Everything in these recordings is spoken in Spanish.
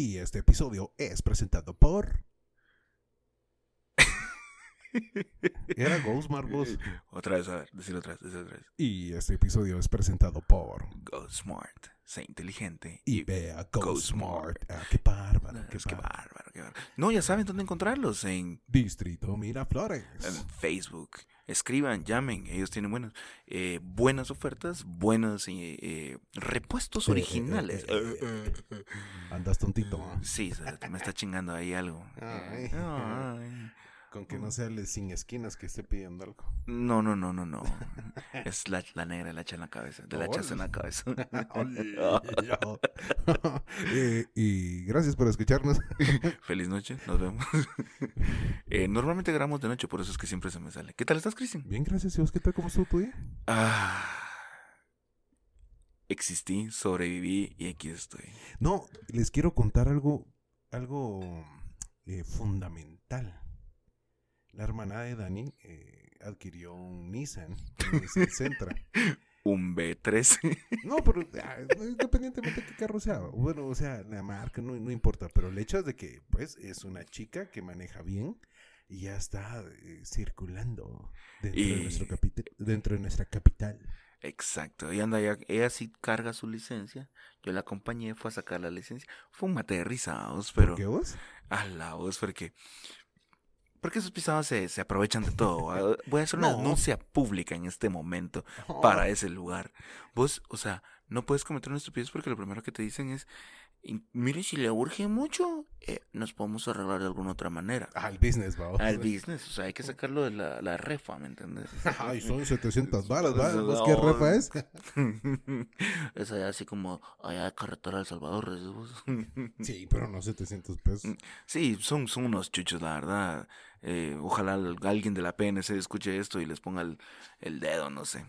Y este episodio es presentado por. Era Ghost Marbles. Otra vez, a ver, decirlo otra vez, decirlo otra vez. Y este episodio es presentado por. Go Smart, sé inteligente. Y vea Go, Go Smart. Smart. Ah, qué bárbaro, qué Es que bárbaro. bárbaro, qué bárbaro. No, ya saben dónde encontrarlos, en, Distrito Miraflores. en Facebook. Escriban, llamen, ellos tienen buenas, eh, buenas ofertas, buenos eh, eh, repuestos Eh, eh, originales. eh, eh. Andas tontito, ¿ah? Sí, me está chingando ahí algo. Ay. Ay. Con que no sea el sin esquinas que esté pidiendo algo. No, no, no, no, no. Es la, la negra, la echa en la cabeza. De la echas en la cabeza. Eh, y gracias por escucharnos. Feliz noche, nos vemos. Eh, normalmente grabamos de noche, por eso es que siempre se me sale. ¿Qué tal estás, Cristian? Bien, gracias. ¿Y vos qué tal? ¿Cómo estuvo tu día? Ah, existí, sobreviví y aquí estoy. No, les quiero contar algo, algo eh, fundamental. La hermana de Dani eh, adquirió un Nissan, un Nissan Sentra. Un B13. No, pero ah, independientemente de qué carro sea. Bueno, o sea, la marca no, no importa, pero el hecho es de que, pues, es una chica que maneja bien y ya está eh, circulando dentro, de nuestro capital, dentro de nuestra capital. Exacto. Y anda, ya, ella sí carga su licencia. Yo la acompañé, fue a sacar la licencia. Fue un mate de risados, pero... ¿Por qué vos? A la voz, porque. Porque esos pisados se, se aprovechan de todo. Ah, Voy a hacer una No. denuncia pública en este momento para ese lugar. Vos, o sea, no puedes cometer una estupidez porque lo primero que te dicen es: "Y Mire, si le urge mucho, eh, nos podemos arreglar de alguna otra manera. Al business, vamos. Al business, o sea, hay que sacarlo de la, la refa, ¿me entiendes? Ay, son 700 balas. ¿Vos qué refa es? es allá así como allá de carretera de El Salvador. Sí, pero no 700 pesos. Sí, son, son unos chuchos, la verdad. Eh, ojalá al- alguien de la PNC escuche esto y les ponga el, el dedo, no sé.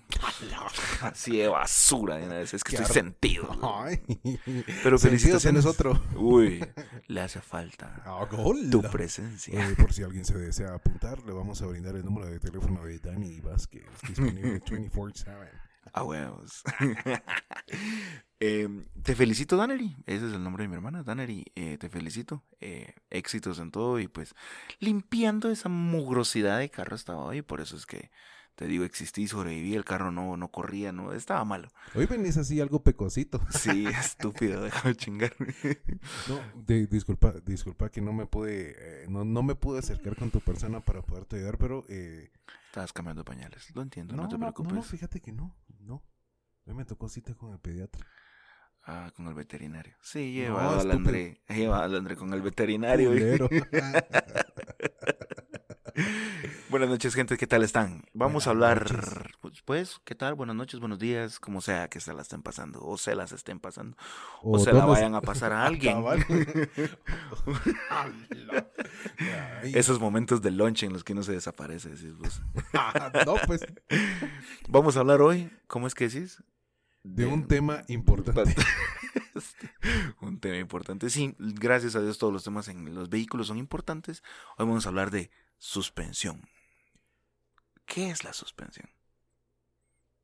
Así de basura, de es que estoy sentido. Ay. Pero felicitaciones. otro. Uy, le hace falta Ah, tu presencia. Eh, por si alguien se desea apuntar, le vamos a brindar el número de teléfono de Dani Vázquez, disponible 24-7. A huevos. Eh, te felicito, Danery. Ese es el nombre de mi hermana, Danery. Eh, te felicito. Eh, éxitos en todo y pues limpiando esa mugrosidad de carro estaba hoy. Por eso es que te digo, existí, sobreviví. El carro no, no corría, no estaba malo. Hoy venís así algo pecosito. Sí, estúpido, déjame chingar. No, de- disculpa, disculpa que no me pude, eh, no, no me pude acercar con tu persona para poderte ayudar, pero eh, Estabas cambiando pañales. Lo entiendo, no, no, te no, preocupes. no, no, fíjate que no, no. Hoy me tocó cita con el pediatra. Ah, con el veterinario. Sí, No, lleva al estúpido. André. Lleva al André con el veterinario. Buenas noches, gente. ¿Qué tal están? Vamos a hablar. noches. Pues, ¿qué tal? Buenas noches, buenos días, como sea que se la estén pasando, o se las estén pasando, o, se la vayan a pasar a alguien. Esos momentos de lunch en los que uno se desaparece, decís vos. no, pues, Vamos a hablar hoy, ¿cómo es que decís? de un tema importante. un tema importante. Sí, gracias a Dios todos los temas en los vehículos son importantes. Hoy vamos a hablar de suspensión. ¿Qué es la suspensión?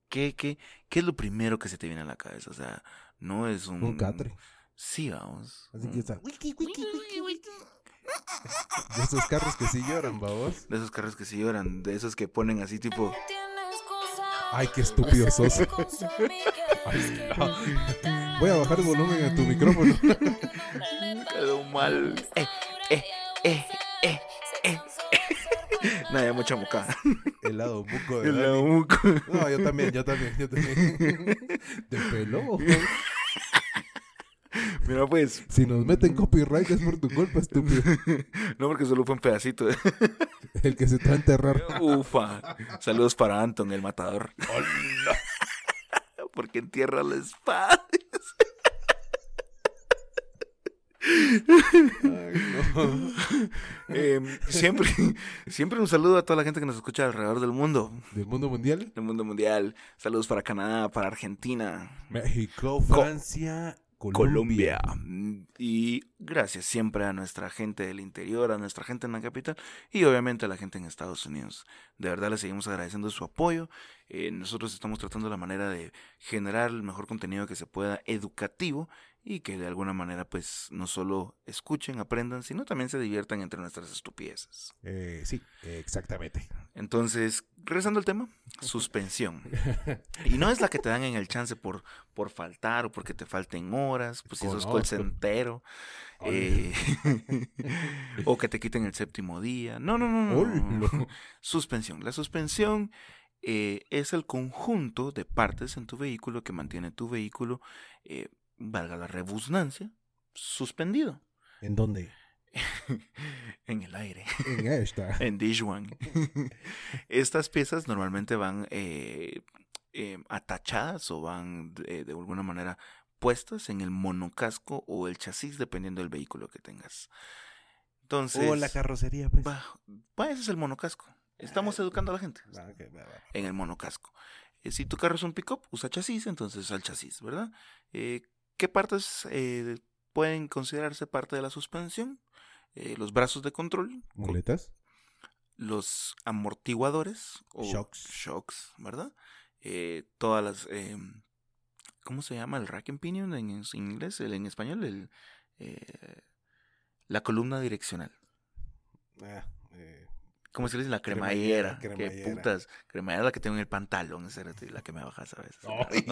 ¿Qué, qué, qué es lo primero que se te viene a la cabeza? O sea, no es un... Un catre. Sí, vamos. Así que está. De esos carros que sí lloran, babos. De esos carros que se lloran, de esos que ponen así tipo... Ay, qué estúpido sos. Voy a bajar el volumen a tu micrófono. Quedó mal. Eh, eh, eh, eh, Nada, mucha moca. El lado buco de El Dani. amuco. No, yo también, yo también, yo también. De pelo. Mira pues, Si nos meten copyright es por tu culpa, estúpido. no porque solo fue un pedacito. El que se te va a enterrar. Ufa. Saludos para Anton, el matador. Porque entierra la espada. Ay, no. Eh, siempre, siempre un saludo a toda la gente que nos escucha alrededor del mundo, Del mundo mundial. del mundo mundial. Saludos para Canadá, para Argentina, México, Francia, Colombia. Colombia. Mm, Y gracias siempre a nuestra gente del interior, a nuestra gente en la capital y obviamente a la gente en Estados Unidos. De verdad les seguimos agradeciendo su apoyo. Eh, nosotros estamos tratando la manera de generar el mejor contenido que se pueda educativo y que de alguna manera pues no solo escuchen, aprendan, sino también se diviertan entre nuestras estupideces. Eh, sí, exactamente. Entonces, regresando al tema, suspensión. Y no es la que te dan en el chance por, por faltar o porque te falten horas, pues si sos call Ay. eh, o que te quiten el séptimo día. No, no, no, no. Suspensión. La suspensión eh, es el conjunto de partes en tu vehículo que mantiene tu vehículo, eh, valga la rebusnancia, suspendido ¿En dónde? en el aire. En esta. En Dijuan. Estas piezas normalmente van eh, eh, atachadas o van eh, de alguna manera puestas en el monocasco o el chasis, dependiendo del vehículo que tengas. Entonces, O la carrocería, pues. va, va, ese es el monocasco. Estamos educando a la gente Ah, ok, va, va. en el monocasco. Eh, si tu carro es un pick-up, usa chasis, entonces al chasis, ¿verdad? Eh, ¿Qué partes eh, pueden considerarse parte de la suspensión? Eh, los brazos de control, co- ¿Muletas? los amortiguadores o Shocks. shocks, ¿verdad? Eh, todas las... eh, ¿Cómo se llama? El rack and pinion en, en inglés, el, en español, el, eh, la columna direccional. Ah, eh, ¿Cómo se dice? La Cremallera, cremallera. Qué cremallera. putas. Cremallera es la que tengo en el pantalón, esa era la que me bajas a veces. Ay,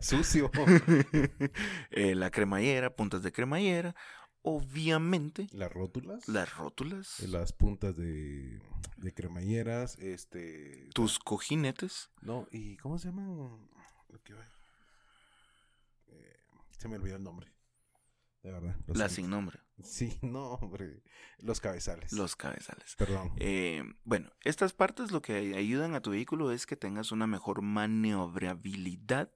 sucio. Eh, la cremallera, puntas de cremallera. Obviamente, Las rótulas. las rótulas, Las puntas de, de cremalleras. Este. tus cojinetes, No, ¿y cómo se llaman? Lo que va- Eh, se me olvidó el nombre. De verdad. lo la siento. sin nombre, Sí, no, hombre. Los cabezales. los cabezales. Perdón. Eh, bueno, estas partes lo que ay- ayudan a tu vehículo es que tengas una mejor maniobrabilidad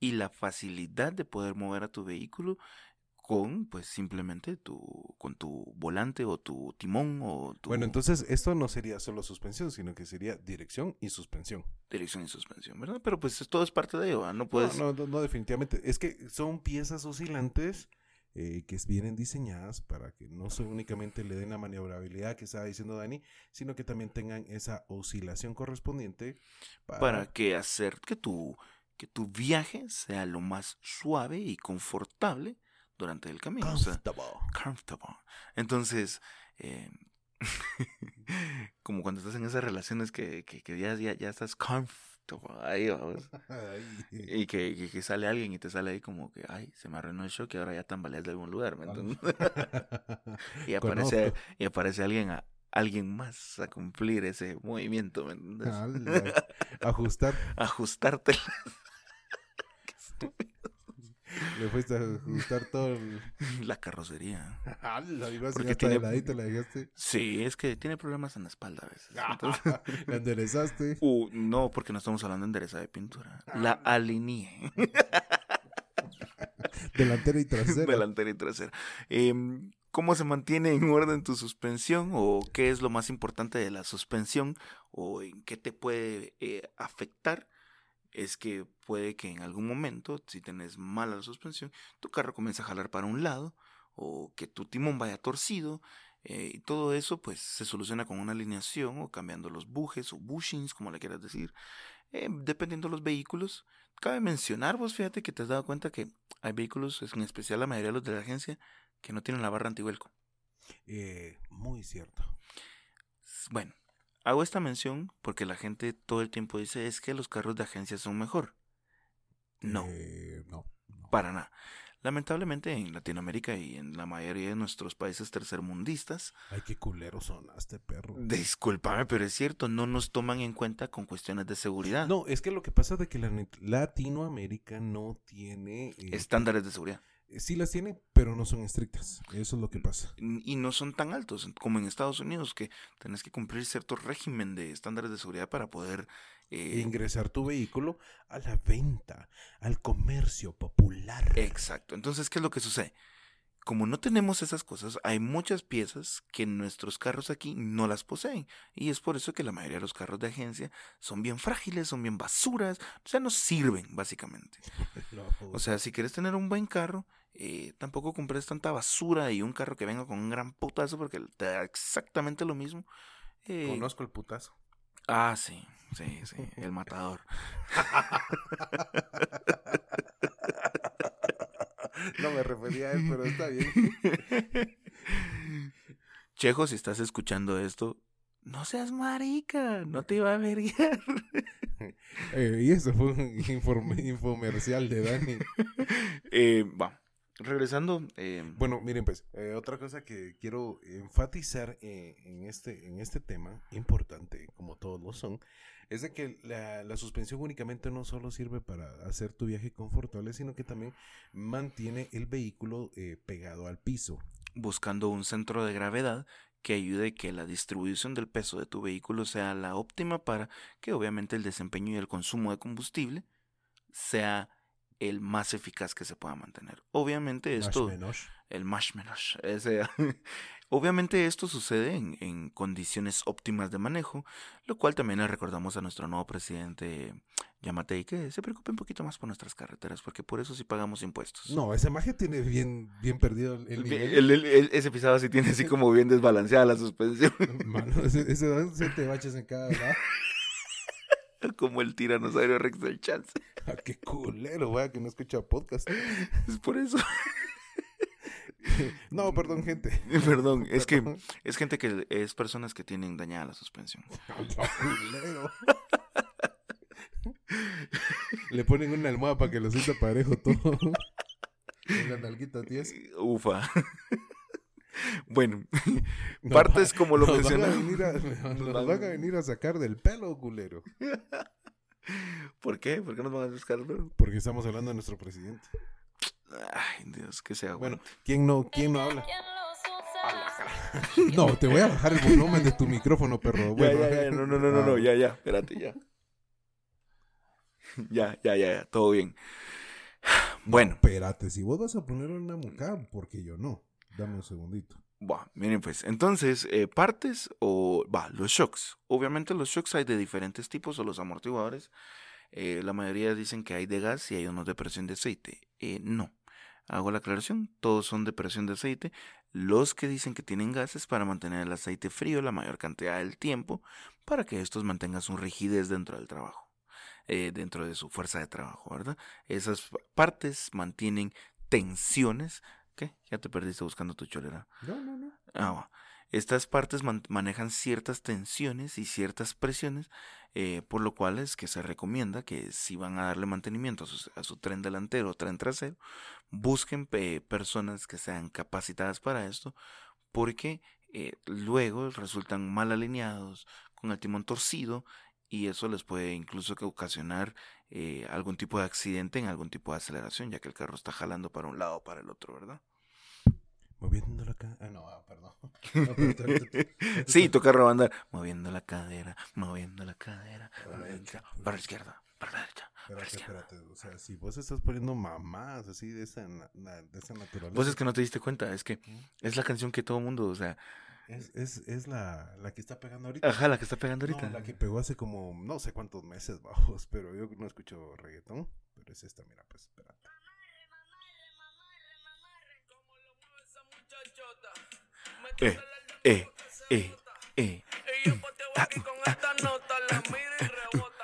y la facilidad de poder mover a tu vehículo con, pues, simplemente tu, con tu volante o tu timón o tu Bueno, entonces esto no sería solo suspensión, sino que sería dirección y suspensión. dirección y suspensión, ¿verdad? Pero pues todo es parte de ello, ¿verdad? no puedes... No, no, no, definitivamente. Es que son piezas oscilantes eh, que vienen diseñadas para que no se únicamente le den la maniobrabilidad que estaba diciendo Dani, sino que también tengan esa oscilación correspondiente para, para que hacer que tu, que tu viaje sea lo más suave y confortable durante el camino. o sea, Comfortable. comfortable. Entonces, eh, como cuando estás en esas relaciones que, que, que ya, ya, ya estás comfortable ahí, vamos, Ay. y que, que- que sale alguien y te sale ahí como que, ay, se me arruinó el show que ahora ya tambaleas de algún lugar, ¿me entiendes? y, aparece, Conozco. y aparece alguien a, alguien más a cumplir ese movimiento, ¿me entiendes? Ajustar. Ajustarte. Le fuiste a ajustar todo el... la carrocería. Vas Porque tiene- ladito la dejaste. Sí, es que tiene problemas en la espalda a veces. Ah. Entonces- La enderezaste. Uh, no, porque no estamos hablando de endereza de pintura. La alineé. Delantera y trasera. Delantera y trasera. Em, ¿Cómo se mantiene en orden tu suspensión? ¿O qué es lo más importante de la suspensión? ¿O en qué te puede eh, afectar? Es que puede que en algún momento, si tenés mala la suspensión, tu carro comience a jalar para un lado o que tu timón vaya torcido. eh, y todo eso pues se soluciona con una alineación o cambiando los bujes o bushings, como le quieras decir. eh, dependiendo de los vehículos. Cabe mencionar, vos fíjate que te has dado cuenta que hay vehículos, en especial la mayoría de los de la agencia, que no tienen la barra antihuelco. Eh, muy cierto. Bueno, hago esta mención porque la gente todo el tiempo dice es que los carros de agencia son mejor. No, Eh, no. no. para nada. Lamentablemente en Latinoamérica y en la mayoría de nuestros países tercermundistas, Ay, qué culero sonaste, perro. discúlpame, pero es cierto, no nos toman en cuenta con cuestiones de seguridad, No, es que lo que pasa de que la Latinoamérica no tiene... eh, estándares de seguridad. Sí las tiene, pero no son estrictas. Eso es lo que pasa. y no son tan altos como en Estados Unidos, que tenés que cumplir cierto régimen de estándares de seguridad para poder... eh, Ingresar tu vehículo a la venta, al comercio popular. exacto. Entonces, ¿qué es lo que sucede? Como no tenemos esas cosas, hay muchas piezas que nuestros carros aquí no las poseen. Y es por eso que la mayoría de los carros de agencia son bien frágiles, son bien basuras, o sea, no sirven, básicamente. No, O sea, si quieres tener un buen carro, eh, tampoco compres tanta basura y un carro que venga con un gran putazo porque te da exactamente lo mismo. Eh, conozco el putazo. Ah, sí, sí, sí, el matador. no me refería a él, pero está bien. Chejo, si estás escuchando esto, no seas marica, no te iba a averiguar. Eh, y eso fue un informe, infomercial de Dani. eh, va, regresando. eh, Bueno, miren pues, eh, otra cosa que quiero enfatizar eh, en, este, en este tema, importante como todos lo son, es de que la, la suspensión únicamente no solo sirve para hacer tu viaje confortable, sino que también mantiene el vehículo eh, pegado al piso. buscando un centro de gravedad que ayude que la distribución del peso de tu vehículo sea la óptima para que obviamente el desempeño y el consumo de combustible sea el más eficaz que se pueda mantener. Obviamente esto, Más menos. el más menos, ese- obviamente esto sucede en, en condiciones óptimas de manejo, lo cual también le recordamos a nuestro nuevo presidente Yamatei que se preocupe un poquito más por nuestras carreteras, porque por eso sí pagamos impuestos. No, ese magia tiene bien, bien perdido el, el nivel. El- el- el- ese pisado sí tiene así como bien desbalanceada la suspensión. Mano, ese, ese dan siete baches en cada lado. como el tiranosaurio Rex del chance. Ah, qué culero, vaya que no escucha podcast. Es por eso. No, perdón, gente. Perdón, es que es gente que es personas que tienen dañada la suspensión. Ah, culero. Le ponen una almohada para que lo sienta parejo todo. En la nalguita, tías. Ufa. Bueno, Nos partes como lo nos van a mencionaba. venir a- Nos van- van a venir a sacar del pelo, culero. ¿Por qué? ¿Por qué nos van a buscar? bro? Porque estamos hablando de nuestro presidente. Ay, Dios, que sea Bueno, bueno. ¿quién no, quién no habla? No, te voy a bajar el volumen de tu micrófono, perro. Ya, Bueno, ya, ya, no, no, no, no, no, ah, ya, ya, espérate, ya. Ya, ya, ya, ya, todo bien. Bueno, Espérate, si vos vas a poner una muca, porque yo no. Dame un segundito. Va, miren pues, entonces, eh, partes o, los shocks. Obviamente los shocks hay de diferentes tipos o los amortiguadores. eh, la mayoría dicen que hay de gas y hay unos de presión de aceite. Eh, no, hago la aclaración, todos son de presión de aceite. Los que dicen que tienen gas es para mantener el aceite frío la mayor cantidad del tiempo, para que estos mantengan su rigidez dentro del trabajo, dentro de su fuerza de trabajo, ¿verdad? Esas partes mantienen tensiones. ¿Qué? Ya te perdiste buscando tu cholera. No, no, no. Ah. Estas partes man- manejan ciertas tensiones y ciertas presiones, eh, por lo cual es que se recomienda que si van a darle mantenimiento a su, a su tren delantero o tren trasero, busquen pe- personas que sean capacitadas para esto, porque eh, luego resultan mal alineados, con el timón torcido, y eso les puede incluso ocasionar eh, algún tipo de accidente en algún tipo de aceleración, ya que el carro está jalando para un lado o para el otro, ¿verdad? Moviendo la cara. Ah, no, ah, perdón. No, pero te- te- te- te- Sí, toca andar moviendo la cadera, moviendo la cadera, Para la derecha, para la izquierda, para la derecha, para la Espérate, izquierda. espérate. O sea, si vos estás poniendo mamás así de esa, de esa naturaleza. Vos es que no te diste cuenta, es que es la canción que todo mundo, o sea, Es, es, es la, la que está pegando ahorita. ajá, la que está pegando ahorita. No, la que pegó hace como no sé cuántos meses, bajos, pero yo no escucho reggaetón. Pero es esta, mira, pues espérate. Eh, eh, eh, eh.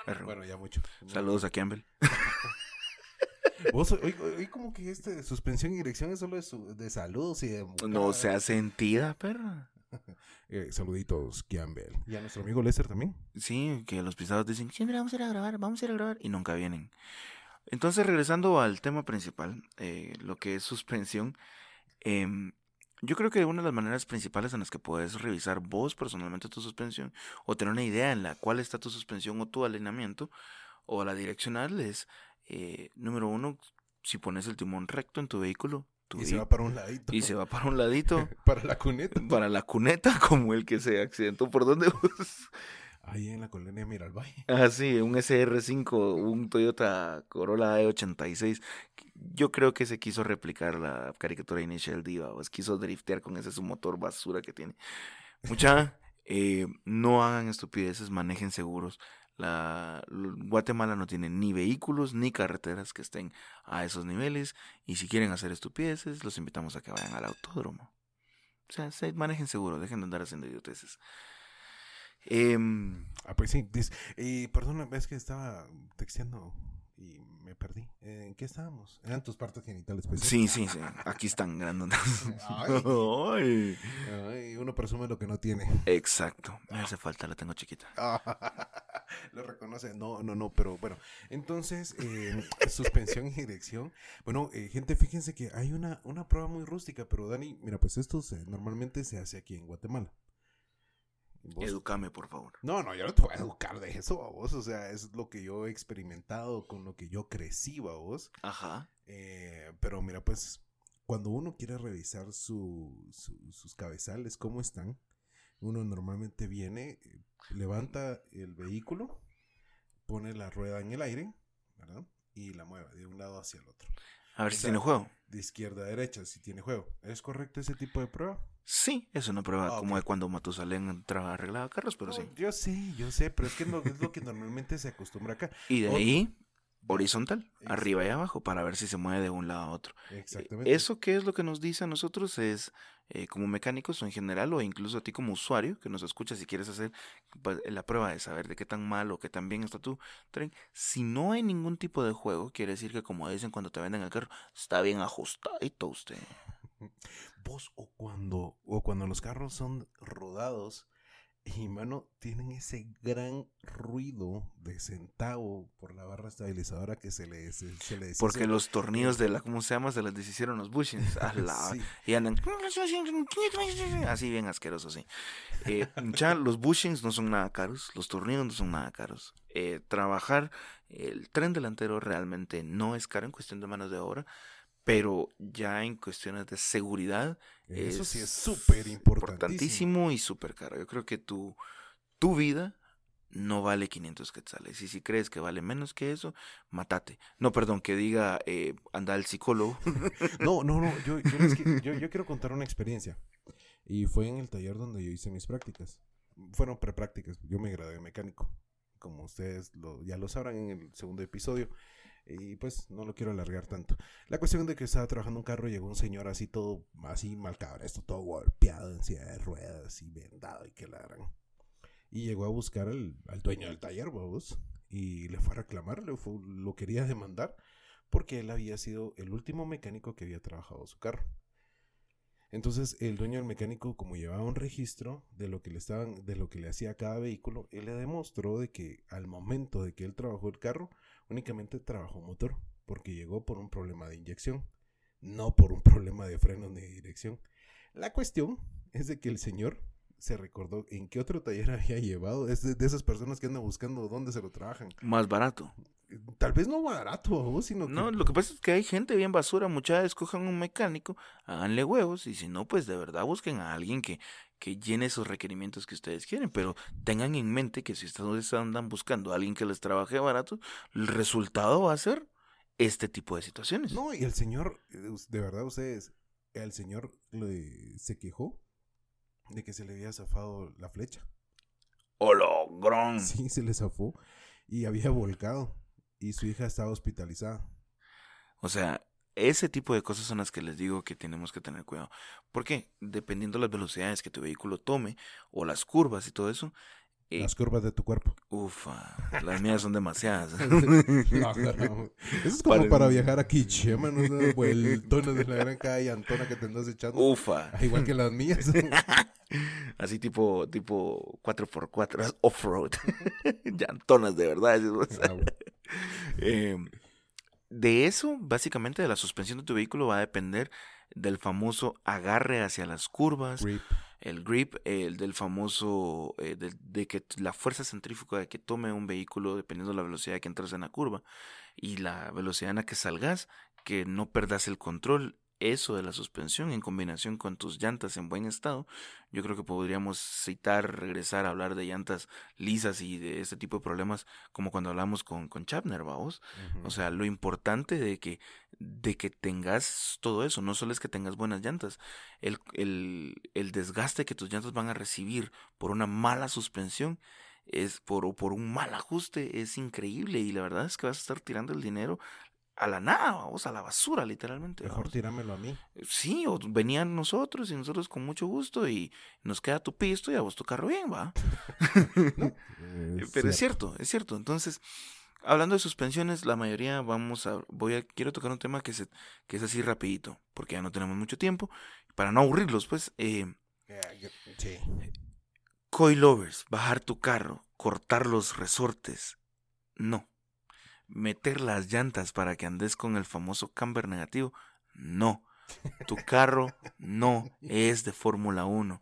Perro. Bueno, ya mucho. Saludos a Campbell. Vos, hoy, hoy- como que este suspensión y dirección es solo de, su- de saludos y de... No sea sentida, perra. Eh, saluditos, Campbell. Y a nuestro amigo Lester también. Sí, que los pisados dicen, siempre vamos a ir a grabar, vamos a ir a grabar, y nunca vienen. Entonces, regresando al tema principal, eh, lo que es suspensión, em, yo creo que una de las maneras principales en las que puedes revisar vos personalmente tu suspensión, o tener una idea en la cual está tu suspensión o tu alineamiento, o la direccional, es, eh, número uno, si pones el timón recto en tu vehículo, tu Y se va para un ladito. y se va para un ladito, para la cuneta. para la cuneta, como el que se accidentó por donde vos. Ahí en la colonia Miralvalle. Ah, sí, un SR5, un Toyota Corolla E86. Yo creo que se quiso replicar la caricatura de Initial Diva, o se quiso driftear con ese su motor basura que tiene. Mucha, eh, no hagan estupideces, manejen seguros. La, Guatemala no tiene ni vehículos ni carreteras que estén a esos niveles. Y si quieren hacer estupideces, los invitamos a que vayan al autódromo. O sea, se- manejen seguro, dejen de andar haciendo idioteces. Em, Ah, pues sí. dice- Y perdona, es que estaba texteando y me perdí. ¿En qué estábamos? Eran tus partes genitales, pues. Sí, sí, sí. Aquí están grandotas. Ay. Ay. Ay, uno presume lo que no tiene. Exacto. Me hace falta, la tengo chiquita. lo reconoce. No, no, no, pero bueno. Entonces, eh, suspensión y dirección. Bueno, eh, gente, fíjense que hay una, una prueba muy rústica, pero Dani, mira, pues esto se- normalmente se hace aquí en Guatemala. ¿Vos? Edúcame, por favor. No, no, yo no te voy a educar de eso, a vos. O sea, es lo que yo he experimentado, con lo que yo crecí, a vos. Ajá. Eh, pero mira, pues, cuando uno quiere revisar su, su- sus cabezales, cómo están, uno normalmente viene, levanta el vehículo, pone la rueda en el aire, ¿verdad? Y la mueve de un lado hacia el otro. A ver O si tiene juego. De izquierda a derecha, si tiene juego. ¿Es correcto ese tipo de prueba? Sí, es una prueba Ah, como de cuando Matusalén entraba arreglaba carros, pero No, sí. Yo sé, yo sé, pero es que no, es lo que normalmente se acostumbra acá. Y de ahí, horizontal, arriba y abajo, para ver si se mueve de un lado a otro. Exactamente. Eso que es lo que nos dice a nosotros es, eh, como mecánicos o en general, o incluso a ti como usuario que nos escucha, si quieres hacer pues, la prueba de saber de qué tan mal o qué tan bien está tu tren, si no hay ningún tipo de juego, quiere decir que como dicen cuando te venden el carro, está bien ajustadito usted. Vos o cuando, o cuando los carros son rodados y, mano, tienen ese gran ruido de centavo por la barra estabilizadora que se le, se, se le deshizo. Porque los tornillos de la, ¿cómo se llama? Se les deshicieron los bushings. A la- Sí. Y andan así bien asquerosos, sí. Eh, ya los bushings no son nada caros, los tornillos no son nada caros. Eh, trabajar el tren delantero realmente no es caro en cuestión de manos de obra, pero ya en cuestiones de seguridad Eso sí es súper importantísimo. y súper caro. Yo creo que tu, tu vida no vale 500 quetzales. Y si crees que vale menos que eso, matate. No, perdón, que diga eh, anda al psicólogo. No, no, no. Yo, yo, les qui- yo- yo quiero contar una experiencia. Y fue en el taller donde yo hice mis prácticas. Fueron preprácticas. Yo me gradué de mecánico. Como ustedes lo- ya lo sabrán en el segundo episodio. Y pues no lo quiero alargar tanto. La cuestión de que estaba trabajando un carro, llegó un señor así todo, así mal esto todo golpeado en silla de ruedas y vendado y que la gran. Y llegó a buscar al, al dueño del taller, vamos. Y le fue a reclamar, le fue- lo quería demandar porque él había sido el último mecánico que había trabajado su carro. Entonces, el dueño del mecánico, como llevaba un registro de lo que le estaban, de lo que le hacía a cada vehículo, él le demostró de que al momento de que él trabajó el carro, únicamente trabajó motor, porque llegó por un problema de inyección, no por un problema de frenos ni de dirección. La cuestión es de que el señor se recordó en qué otro taller había llevado, es de, de esas personas que andan buscando dónde se lo trabajan. Más barato. Tal vez no barato, sino que No, lo que pasa es que hay gente bien basura. Muchas escojan un mecánico, háganle huevos. Y si no, pues de verdad busquen a alguien que, que llene esos requerimientos que ustedes quieren. Pero tengan en mente que si ustedes andan buscando a alguien que les trabaje barato, el resultado va a ser este tipo de situaciones. No, y el señor, eh, de verdad ustedes, el señor le- se quejó de que se le había zafado la flecha. ¡Hologrón! Sí, se le zafó y había volcado y su hija estaba hospitalizada. O sea, ese tipo de cosas son las que les digo que tenemos que tener cuidado. ¿Por qué? Dependiendo las velocidades que tu vehículo tome o las curvas y todo eso. eh, Las curvas de tu cuerpo. ufa, las mías son demasiadas. No, no. Eso es como Para- para, viajar aquí, chema, no vueltones de la gran calle Antona que te andas echando. Ufa. Ah, Igual que las mías. Así tipo, tipo 4x4, off-road. Llantonas de verdad. Ah, bueno. Eh, de eso, básicamente, de la suspensión de tu vehículo va a depender del famoso agarre hacia las curvas, Grip. el grip, el del famoso, eh, de, que la fuerza centrífuga que tome un vehículo dependiendo de la velocidad que entras en la curva y la velocidad en la que salgas, que no perdas el control. Eso de la suspensión en combinación con tus llantas en buen estado, yo creo que podríamos citar, regresar a hablar de llantas lisas y de este tipo de problemas como cuando hablamos con, con Chapner, vamos. Ujú. O sea, lo importante de que, de que tengas todo eso, no solo es que tengas buenas llantas, el, el, el desgaste que tus llantas van a recibir por una mala suspensión es por, o por un mal ajuste es increíble y la verdad es que vas a estar tirando el dinero a la nada, vamos, a la basura literalmente. Mejor vamos. tíramelo a mí. Sí, o venían nosotros y nosotros con mucho gusto y nos queda tu pisto y a vos tu carro bien, va. ¿no? Eh, Pero es cierto, es cierto. Entonces, hablando de suspensiones, la mayoría vamos a, voy a, quiero tocar un tema que, se, que es así rapidito, porque ya no tenemos mucho tiempo, para no aburrirlos, pues, eh, Sí. coilovers, bajar tu carro, cortar los resortes, no. Meter las llantas para que andes con el famoso camber negativo, no. Tu carro no es de Fórmula 1.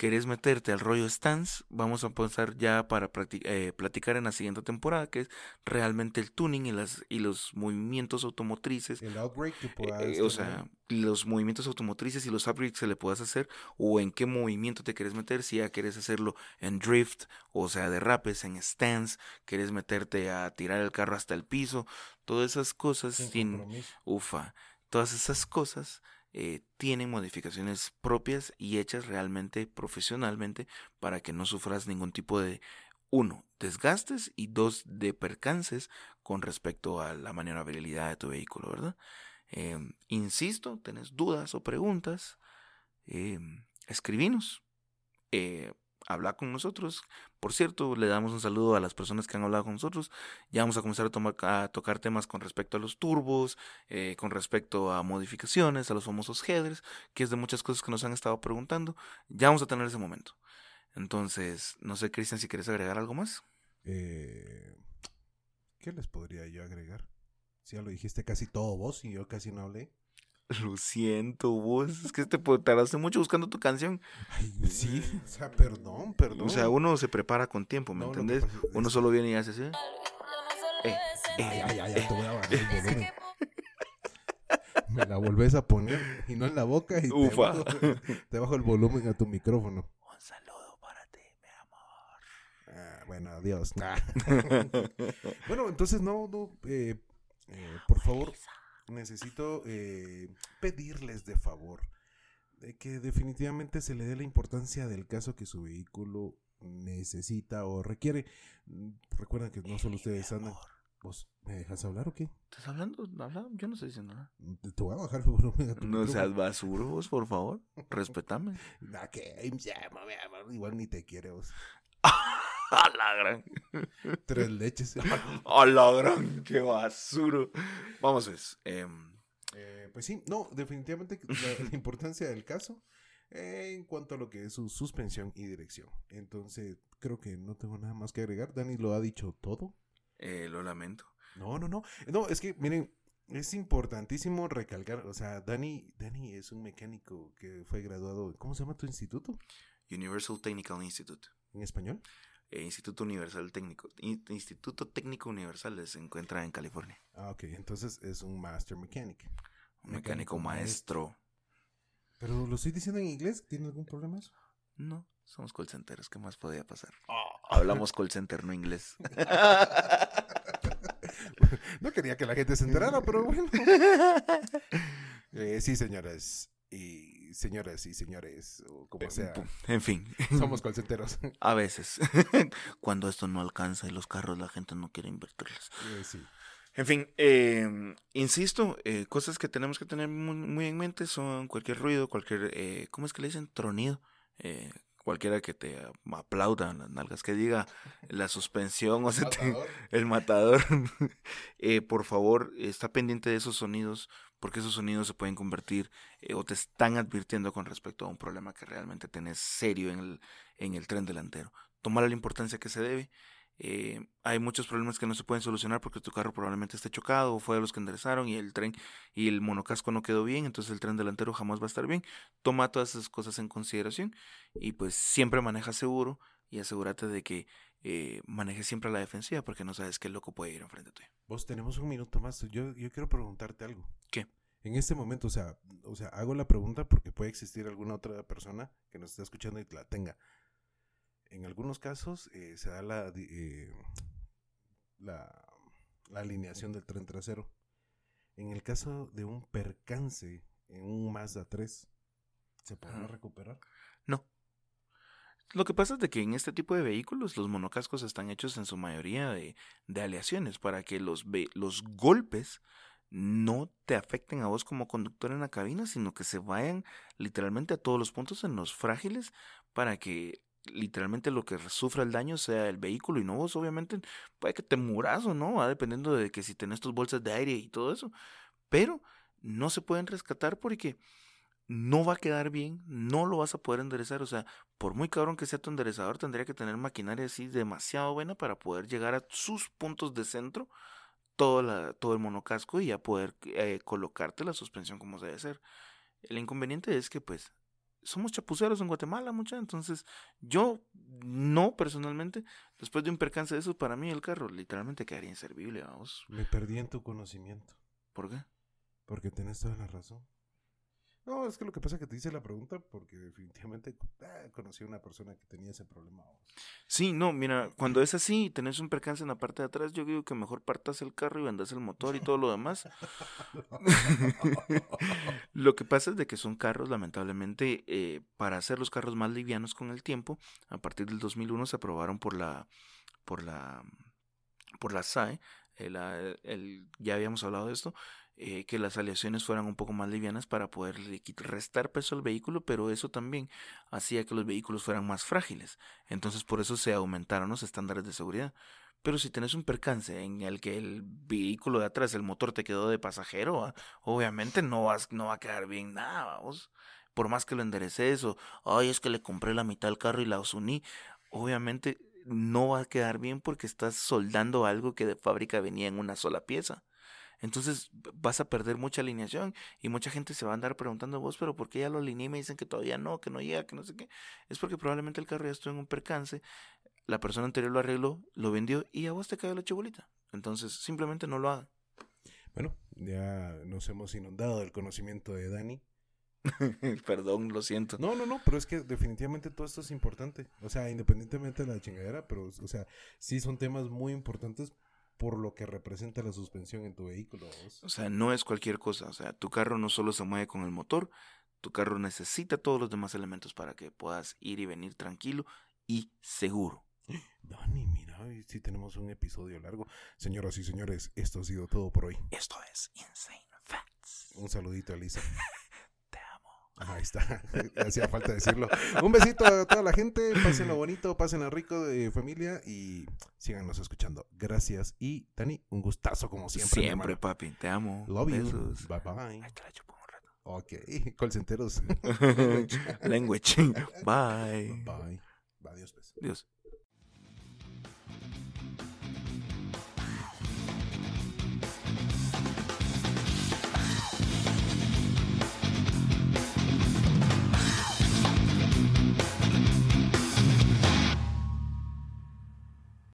¿Querés meterte al rollo stance? Vamos a pasar ya para eh, platicar en la siguiente temporada, que es realmente el tuning y, las, y los movimientos automotrices El outbreak que eh, puedas eh, o sea, los movimientos automotrices y los upgrades que le puedas hacer, o en qué movimiento te quieres meter, si ya quieres hacerlo en drift, o sea, derrapes, en stance, quieres meterte a tirar el carro hasta el piso, todas esas cosas, sin ufa, todas esas cosas eh, tienen modificaciones propias y hechas realmente profesionalmente para que no sufras ningún tipo de, uno, desgastes y dos, de percances con respecto a la maniobrabilidad de tu vehículo, ¿verdad? Em, insisto, tenés dudas o preguntas, em, escribinos, eh, habla con nosotros. Por cierto, le damos un saludo a las personas que han hablado con nosotros. Ya vamos a comenzar a, tomar, a tocar temas con respecto a los turbos, eh, con respecto a modificaciones, a los famosos headers, que es de muchas cosas que nos han estado preguntando. Ya vamos a tener ese momento. Entonces, no sé, Cristian, si quieres agregar algo más. Eh, ¿Qué les podría yo agregar? Si ya lo dijiste casi todo vos y yo casi no hablé. Lo siento, vos. Es que te tardaste mucho buscando tu canción. Ay, sí, o sea, perdón, perdón. O sea, uno se prepara con tiempo, ¿me No, entendés? es- Uno solo viene y hace así. Eh, Ay, eh, ay, ay, eh. te voy a bajar el volumen. Me la volvés a poner y no en la boca y te Ufa. bajo, te bajo el volumen a tu micrófono. Un saludo para ti, mi amor. Ah, bueno, adiós. Bueno, entonces no, no, eh, eh, por favor, necesito eh, pedirles de favor de que definitivamente se le dé la importancia del caso que su vehículo necesita o requiere. Mm, Recuerden que no solo ustedes andan. ¿Vos me dejas hablar o qué? ¿Estás hablando? ¿Habla? Yo no estoy diciendo nada. Te te voy a bajar el volumen a tu No seas basura, vos, por favor. Respetame. Nah, que ya, mami, amor, igual ni te quiere vos. A la gran. Tres leches. A la gran. Qué basura. Vamos, pues. em, Eh, pues sí, no, definitivamente la, la importancia del caso eh, en cuanto a lo que es su suspensión y dirección. Entonces, creo que no tengo nada más que agregar. Dani lo ha dicho todo. eh, lo lamento. No, no, no. No, es que, miren, es importantísimo recalcar, o sea, Dani, Dani es un mecánico que fue graduado, ¿cómo se llama tu instituto? Universal Technical Institute. ¿En español? Eh, Instituto Universal Técnico. In- Instituto Técnico Universal se encuentra en California. Ah, ok, entonces es un Master Mechanic. Un mecánico maestro. Pero lo estoy diciendo en inglés, ¿tiene algún problema eso? No, somos call centers. ¿Qué más podía pasar? Hablamos call center, no inglés. No quería que la gente se enterara, pero bueno. Eh, sí, señoras y señoras y señores, o como sea, En fin, somos colcenteros. a veces. Cuando esto no alcanza y los carros la gente no quiere invertirles. Eh, sí. En fin, eh, insisto, eh, cosas que tenemos que tener muy, muy en mente son cualquier ruido, cualquier, eh, ¿cómo es que le dicen? Tronido. Eh, cualquiera que te aplauda en las nalgas, que diga la suspensión, o sea, te- el matador. Eh, por favor, está pendiente de esos sonidos, porque esos sonidos se pueden convertir eh, o te están advirtiendo con respecto a un problema que realmente tenés serio en el, en el tren delantero. Tomar la importancia que se debe. Eh, hay muchos problemas que no se pueden solucionar porque tu carro probablemente esté chocado o fue de los que enderezaron y el tren y el monocasco no quedó bien, entonces el tren delantero jamás va a estar bien. Toma todas esas cosas en consideración y pues siempre maneja seguro y asegúrate de que eh, manejes siempre la defensiva porque no sabes qué loco puede ir enfrente tuyo. Vos tenemos un minuto más. Yo, yo quiero preguntarte algo. ¿Qué? En este momento, o sea, o sea, hago la pregunta porque puede existir alguna otra persona que nos esté escuchando y la tenga. En algunos casos eh, se da la, eh, la, la alineación del tren trasero. En el caso de un percance en un Mazda 3, ¿se podrá recuperar? No. Lo que pasa es de que en este tipo de vehículos los monocascos están hechos en su mayoría de, de aleaciones para que los, los golpes no te afecten a vos como conductor en la cabina, sino que se vayan literalmente a todos los puntos en los frágiles para que literalmente lo que sufra el daño sea el vehículo y no vos, obviamente, puede que te muras o no, va dependiendo de que si tenés tus bolsas de aire y todo eso. Pero no se pueden rescatar porque no va a quedar bien, no lo vas a poder enderezar. O sea, por muy cabrón que sea tu enderezador, tendría que tener maquinaria así demasiado buena para poder llegar a sus puntos de centro, todo, la, todo el monocasco y ya poder eh, colocarte la suspensión como debe ser. El inconveniente es que, pues, somos chapuceros en Guatemala, mucha. Entonces, yo no personalmente, después de un percance de eso, para mí el carro literalmente quedaría inservible, vamos. Me perdí en tu conocimiento. ¿Por qué? Porque tenés toda la razón. No, es que lo que pasa es que te hice la pregunta porque definitivamente ah, conocí a una persona que tenía ese problema. Sí, no, mira, cuando es así y tenés un percance en la parte de atrás, yo digo que mejor partas el carro y vendas el motor y todo lo demás. lo que pasa es de que son carros, lamentablemente, eh, para hacer los carros más livianos con el tiempo, a partir del 2001 se aprobaron por la, por la, por la SAE, el, ya habíamos hablado de esto, eh, que las aleaciones fueran un poco más livianas para poder restar peso al vehículo, pero eso también hacía que los vehículos fueran más frágiles. Entonces por eso se aumentaron los estándares de seguridad. Pero si tenés un percance en el que el vehículo de atrás, el motor te quedó de pasajero, ah, obviamente no, vas, no va a quedar bien nada, vamos. Por más que lo endereces o, ay, es que le compré la mitad del carro y la uní, obviamente no va a quedar bien porque estás soldando algo que de fábrica venía en una sola pieza. Entonces vas a perder mucha alineación y mucha gente se va a andar preguntando vos, pero ¿por qué ya lo alineé y me dicen que todavía no, que no llega, que no sé qué? Es porque probablemente el carro ya estuvo en un percance, la persona anterior lo arregló, lo vendió y a vos te cayó la chibolita. Entonces simplemente no lo haga. Bueno, ya nos hemos inundado del conocimiento de Dani. Perdón, lo siento. No, no, no, pero es que definitivamente todo esto es importante. O sea, independientemente de la chingadera, pero, o sea, sí son temas muy importantes por lo que representa la suspensión en tu vehículo. O sea, no es cualquier cosa. O sea, tu carro no solo se mueve con el motor, tu carro necesita todos los demás elementos para que puedas ir y venir tranquilo y seguro. Dani, mira, si tenemos un episodio largo. Señoras y señores, esto ha sido todo por hoy. Esto es Insane Facts. Un saludito a Lisa. Ahí está, hacía falta decirlo. Un besito a toda la gente, pásenlo bonito, pásenlo rico de familia y síganos escuchando. Gracias y Dani, un gustazo como siempre. Siempre, papi, te amo. Love you. Bye bye. Ahí te la chupo un rato. Ok, colcenteros. Language. Bye. Bye. Adiós, pues. Adiós.